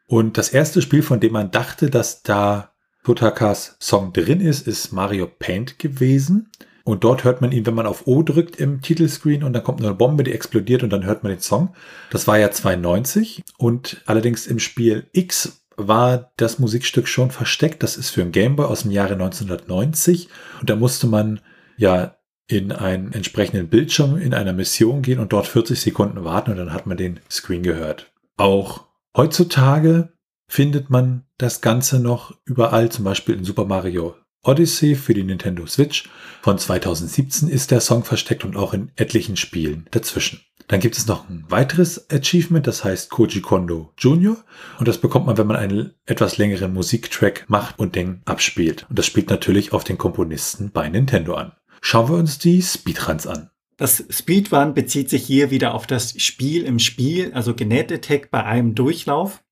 Und das erste Spiel, von dem man dachte, dass da Totakas Song drin ist, ist Mario Paint gewesen. Und dort hört man ihn, wenn man auf O drückt im Titelscreen und dann kommt eine Bombe, die explodiert und dann hört man den Song. Das war ja 92 und allerdings im Spiel X war das Musikstück schon versteckt. Das ist für ein Gameboy aus dem Jahre 1990 und da musste man ja in einen entsprechenden Bildschirm in einer Mission gehen und dort 40 Sekunden warten und dann hat man den Screen gehört. Auch heutzutage findet man das Ganze noch überall, zum Beispiel in Super Mario Odyssey für die Nintendo Switch. Von 2017 ist der Song versteckt und auch in etlichen Spielen dazwischen. Dann gibt es noch ein weiteres Achievement, das heißt Koji Kondo Jr. Und das bekommt man, wenn man einen etwas längeren Musiktrack macht und den abspielt. Und das spielt natürlich auf den Komponisten bei Nintendo an. Schauen wir uns die Speedruns an. Das Speedrun bezieht sich hier wieder auf das Spiel im Spiel, also Genet Attack bei einem Durchlauf.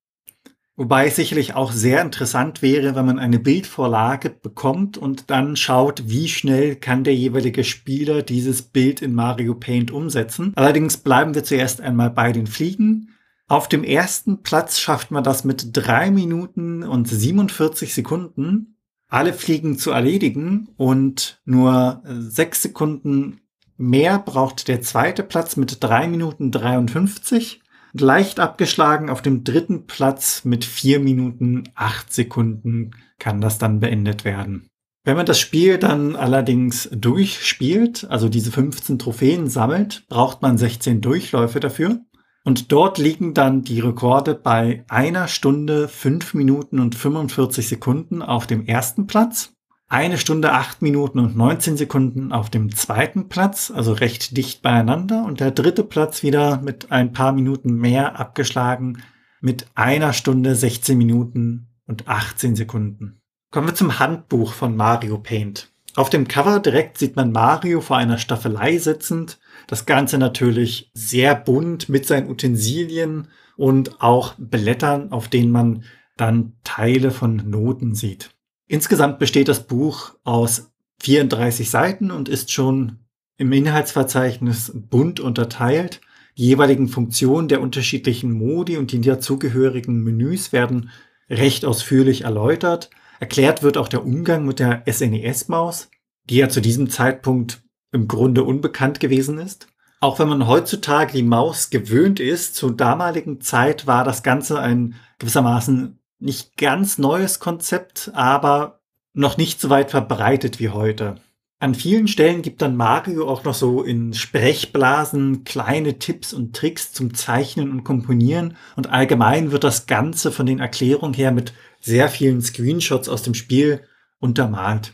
Wobei es sicherlich auch sehr interessant wäre, wenn man eine Bildvorlage bekommt und dann schaut, wie schnell kann der jeweilige Spieler dieses Bild in Mario Paint umsetzen. Allerdings bleiben wir zuerst einmal bei den Fliegen. Auf dem ersten Platz schafft man das mit drei Minuten und 47 Sekunden, alle Fliegen zu erledigen und nur sechs Sekunden mehr braucht der zweite Platz mit drei Minuten 53 leicht abgeschlagen auf dem dritten Platz mit vier Minuten acht Sekunden kann das dann beendet werden. Wenn man das Spiel dann allerdings durchspielt, also diese 15 Trophäen sammelt, braucht man 16 Durchläufe dafür. Und dort liegen dann die Rekorde bei einer Stunde, fünf Minuten und 45 Sekunden auf dem ersten Platz. Eine Stunde, acht Minuten und 19 Sekunden auf dem zweiten Platz, also recht dicht beieinander. Und der dritte Platz wieder mit ein paar Minuten mehr abgeschlagen mit einer Stunde, 16 Minuten und 18 Sekunden. Kommen wir zum Handbuch von Mario Paint. Auf dem Cover direkt sieht man Mario vor einer Staffelei sitzend. Das Ganze natürlich sehr bunt mit seinen Utensilien und auch Blättern, auf denen man dann Teile von Noten sieht. Insgesamt besteht das Buch aus 34 Seiten und ist schon im Inhaltsverzeichnis bunt unterteilt. Die jeweiligen Funktionen der unterschiedlichen Modi und die dazugehörigen Menüs werden recht ausführlich erläutert. Erklärt wird auch der Umgang mit der SNES-Maus, die ja zu diesem Zeitpunkt im Grunde unbekannt gewesen ist. Auch wenn man heutzutage die Maus gewöhnt ist, zur damaligen Zeit war das Ganze ein gewissermaßen nicht ganz neues Konzept, aber noch nicht so weit verbreitet wie heute. An vielen Stellen gibt dann Mario auch noch so in Sprechblasen kleine Tipps und Tricks zum Zeichnen und Komponieren und allgemein wird das Ganze von den Erklärungen her mit sehr vielen Screenshots aus dem Spiel untermalt.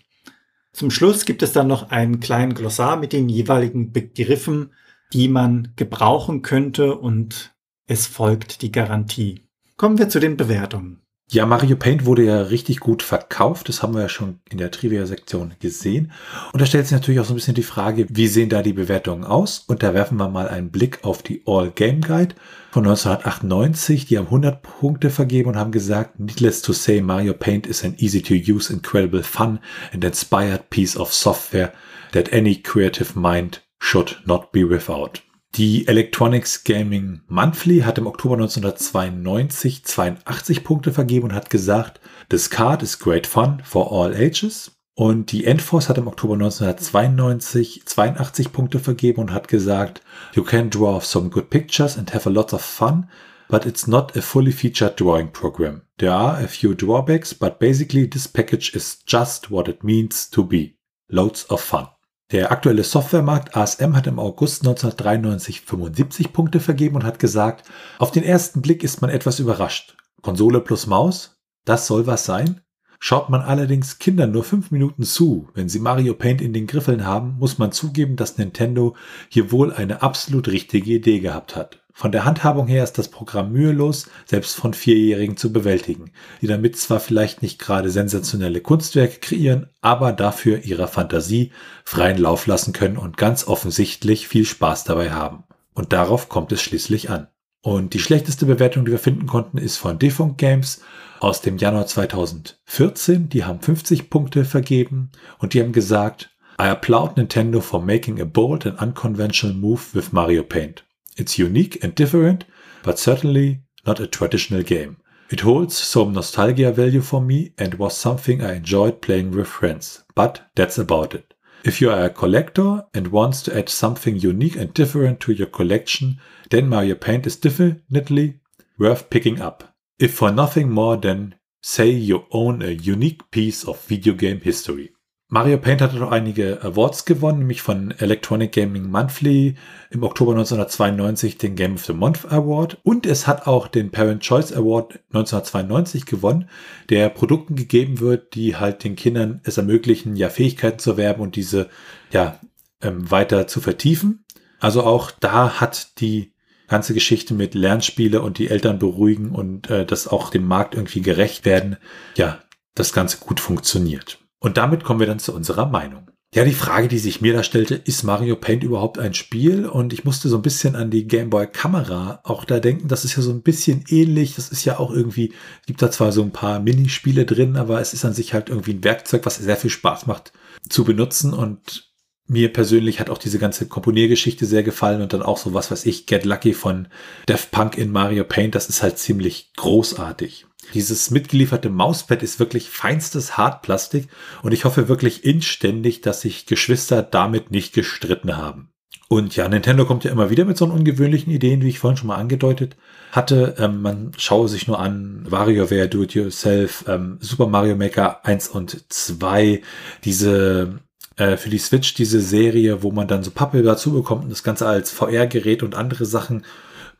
Zum Schluss gibt es dann noch einen kleinen Glossar mit den jeweiligen Begriffen, die man gebrauchen könnte und es folgt die Garantie. Kommen wir zu den Bewertungen. Ja, Mario Paint wurde ja richtig gut verkauft. Das haben wir ja schon in der Trivia-Sektion gesehen. Und da stellt sich natürlich auch so ein bisschen die Frage, wie sehen da die Bewertungen aus? Und da werfen wir mal einen Blick auf die All Game Guide von 1998. Die haben 100 Punkte vergeben und haben gesagt, needless to say, Mario Paint is an easy to use, incredible fun and inspired piece of software that any creative mind should not be without. Die Electronics Gaming Monthly hat im Oktober 1992 82 Punkte vergeben und hat gesagt, This card is great fun for all ages. Und die Enforce hat im Oktober 1992 82 Punkte vergeben und hat gesagt, You can draw some good pictures and have a lot of fun, but it's not a fully featured drawing program. There are a few drawbacks, but basically this package is just what it means to be. Loads of fun. Der aktuelle Softwaremarkt ASM hat im August 1993 75 Punkte vergeben und hat gesagt, auf den ersten Blick ist man etwas überrascht. Konsole plus Maus? Das soll was sein? Schaut man allerdings Kindern nur fünf Minuten zu, wenn sie Mario Paint in den Griffeln haben, muss man zugeben, dass Nintendo hier wohl eine absolut richtige Idee gehabt hat. Von der Handhabung her ist das Programm mühelos, selbst von Vierjährigen zu bewältigen, die damit zwar vielleicht nicht gerade sensationelle Kunstwerke kreieren, aber dafür ihrer Fantasie freien Lauf lassen können und ganz offensichtlich viel Spaß dabei haben. Und darauf kommt es schließlich an. Und die schlechteste Bewertung, die wir finden konnten, ist von Defunct Games aus dem Januar 2014. Die haben 50 Punkte vergeben und die haben gesagt, I applaud Nintendo for making a bold and unconventional move with Mario Paint. It's unique and different, but certainly not a traditional game. It holds some nostalgia value for me and was something I enjoyed playing with friends, but that's about it. If you are a collector and wants to add something unique and different to your collection, then Mario Paint is definitely worth picking up. If for nothing more than say you own a unique piece of video game history. Mario Paint hatte noch einige Awards gewonnen, nämlich von Electronic Gaming Monthly im Oktober 1992 den Game of the Month Award und es hat auch den Parent Choice Award 1992 gewonnen, der Produkten gegeben wird, die halt den Kindern es ermöglichen, ja Fähigkeiten zu erwerben und diese ja ähm, weiter zu vertiefen. Also auch da hat die ganze Geschichte mit Lernspiele und die Eltern beruhigen und äh, das auch dem Markt irgendwie gerecht werden, ja, das Ganze gut funktioniert. Und damit kommen wir dann zu unserer Meinung. Ja, die Frage, die sich mir da stellte, ist Mario Paint überhaupt ein Spiel? Und ich musste so ein bisschen an die Game Boy Kamera auch da denken. Das ist ja so ein bisschen ähnlich. Das ist ja auch irgendwie, gibt da zwar so ein paar Minispiele drin, aber es ist an sich halt irgendwie ein Werkzeug, was sehr viel Spaß macht zu benutzen. Und mir persönlich hat auch diese ganze Komponiergeschichte sehr gefallen und dann auch so was, was ich, Get Lucky von Def Punk in Mario Paint. Das ist halt ziemlich großartig. Dieses mitgelieferte Mauspad ist wirklich feinstes Hartplastik und ich hoffe wirklich inständig, dass sich Geschwister damit nicht gestritten haben. Und ja, Nintendo kommt ja immer wieder mit so ungewöhnlichen Ideen, wie ich vorhin schon mal angedeutet hatte. Ähm, man schaue sich nur an WarioWare Do It Yourself, ähm, Super Mario Maker 1 und 2, diese äh, für die Switch diese Serie, wo man dann so Pappe dazu bekommt und das Ganze als VR-Gerät und andere Sachen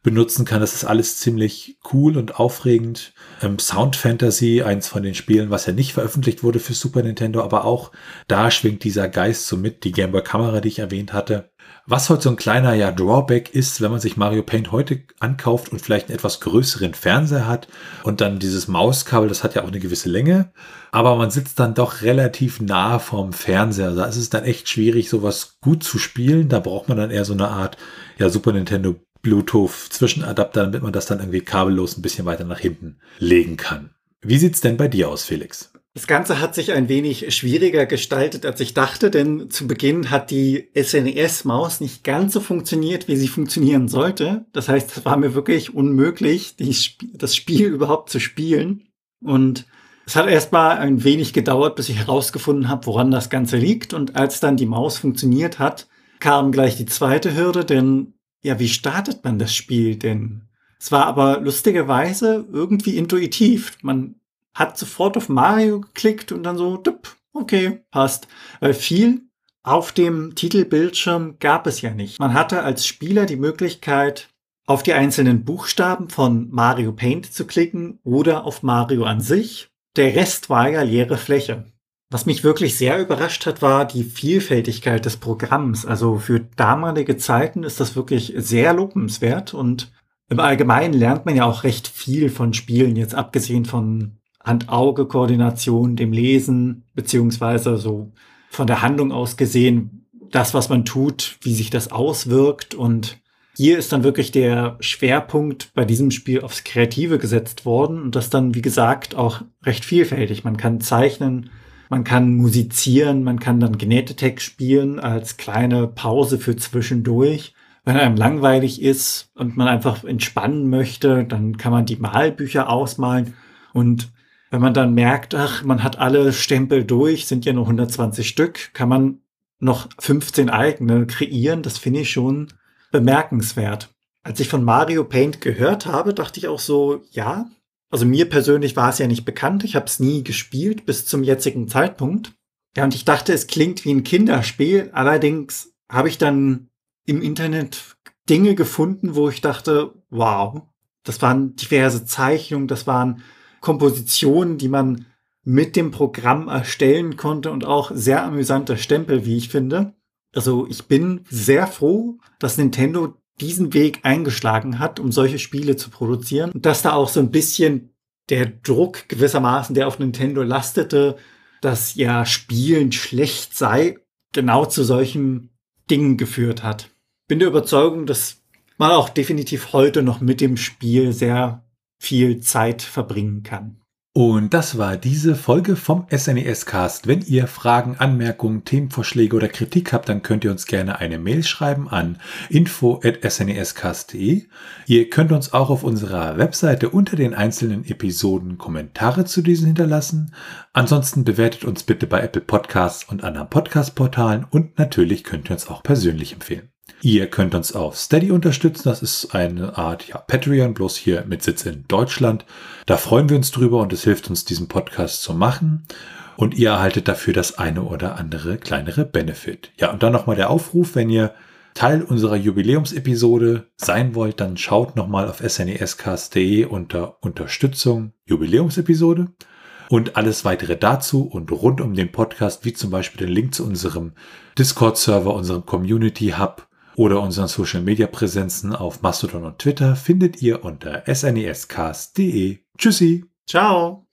benutzen kann. Das ist alles ziemlich cool und aufregend. Ähm, Sound Fantasy, eins von den Spielen, was ja nicht veröffentlicht wurde für Super Nintendo, aber auch da schwingt dieser Geist so mit. Die Gameboy Kamera, die ich erwähnt hatte, was heute so ein kleiner ja, Drawback ist, wenn man sich Mario Paint heute ankauft und vielleicht einen etwas größeren Fernseher hat und dann dieses Mauskabel, das hat ja auch eine gewisse Länge, aber man sitzt dann doch relativ nah vom Fernseher. Da ist es dann echt schwierig, sowas gut zu spielen. Da braucht man dann eher so eine Art ja, Super Nintendo Bluetooth Zwischenadapter, damit man das dann irgendwie kabellos ein bisschen weiter nach hinten legen kann. Wie sieht's denn bei dir aus, Felix? Das Ganze hat sich ein wenig schwieriger gestaltet, als ich dachte, denn zu Beginn hat die SNES-Maus nicht ganz so funktioniert, wie sie funktionieren sollte. Das heißt, es war mir wirklich unmöglich, Sp das Spiel überhaupt zu spielen. Und es hat erstmal ein wenig gedauert, bis ich herausgefunden habe, woran das Ganze liegt. Und als dann die Maus funktioniert hat, kam gleich die zweite Hürde, denn ja, wie startet man das Spiel denn? Es war aber lustigerweise irgendwie intuitiv. Man hat sofort auf Mario geklickt und dann so, dupp, okay, passt. Weil viel auf dem Titelbildschirm gab es ja nicht. Man hatte als Spieler die Möglichkeit, auf die einzelnen Buchstaben von Mario Paint zu klicken oder auf Mario an sich. Der Rest war ja leere Fläche. Was mich wirklich sehr überrascht hat, war die Vielfältigkeit des Programms. Also für damalige Zeiten ist das wirklich sehr lobenswert und im Allgemeinen lernt man ja auch recht viel von Spielen, jetzt abgesehen von Hand-Auge-Koordination, dem Lesen, beziehungsweise so von der Handlung aus gesehen, das, was man tut, wie sich das auswirkt. Und hier ist dann wirklich der Schwerpunkt bei diesem Spiel aufs Kreative gesetzt worden und das dann, wie gesagt, auch recht vielfältig. Man kann zeichnen, man kann musizieren, man kann dann Genetetech spielen als kleine Pause für zwischendurch. Wenn einem langweilig ist und man einfach entspannen möchte, dann kann man die Malbücher ausmalen und wenn man dann merkt, ach, man hat alle Stempel durch, sind ja nur 120 Stück, kann man noch 15 eigene kreieren. Das finde ich schon bemerkenswert. Als ich von Mario Paint gehört habe, dachte ich auch so, ja, also mir persönlich war es ja nicht bekannt. Ich habe es nie gespielt bis zum jetzigen Zeitpunkt. Ja, und ich dachte, es klingt wie ein Kinderspiel. Allerdings habe ich dann im Internet Dinge gefunden, wo ich dachte, wow, das waren diverse Zeichnungen, das waren Kompositionen, die man mit dem Programm erstellen konnte und auch sehr amüsante Stempel, wie ich finde. Also ich bin sehr froh, dass Nintendo diesen Weg eingeschlagen hat, um solche Spiele zu produzieren. Und dass da auch so ein bisschen der Druck gewissermaßen, der auf Nintendo lastete, dass ja Spielen schlecht sei, genau zu solchen Dingen geführt hat. Bin der Überzeugung, dass man auch definitiv heute noch mit dem Spiel sehr viel Zeit verbringen kann. Und das war diese Folge vom SNES Cast. Wenn ihr Fragen, Anmerkungen, Themenvorschläge oder Kritik habt, dann könnt ihr uns gerne eine Mail schreiben an info@snescast.de. Ihr könnt uns auch auf unserer Webseite unter den einzelnen Episoden Kommentare zu diesen hinterlassen. Ansonsten bewertet uns bitte bei Apple Podcasts und anderen Podcast-Portalen und natürlich könnt ihr uns auch persönlich empfehlen. Ihr könnt uns auf Steady unterstützen. Das ist eine Art ja, Patreon, bloß hier mit Sitz in Deutschland. Da freuen wir uns drüber und es hilft uns, diesen Podcast zu machen. Und ihr erhaltet dafür das eine oder andere kleinere Benefit. Ja, und dann nochmal der Aufruf, wenn ihr Teil unserer Jubiläumsepisode sein wollt, dann schaut nochmal auf snescast.de unter Unterstützung Jubiläumsepisode. Und alles weitere dazu und rund um den Podcast, wie zum Beispiel den Link zu unserem Discord-Server, unserem Community Hub oder unseren Social Media Präsenzen auf Mastodon und Twitter findet ihr unter snescast.de. Tschüssi. Ciao.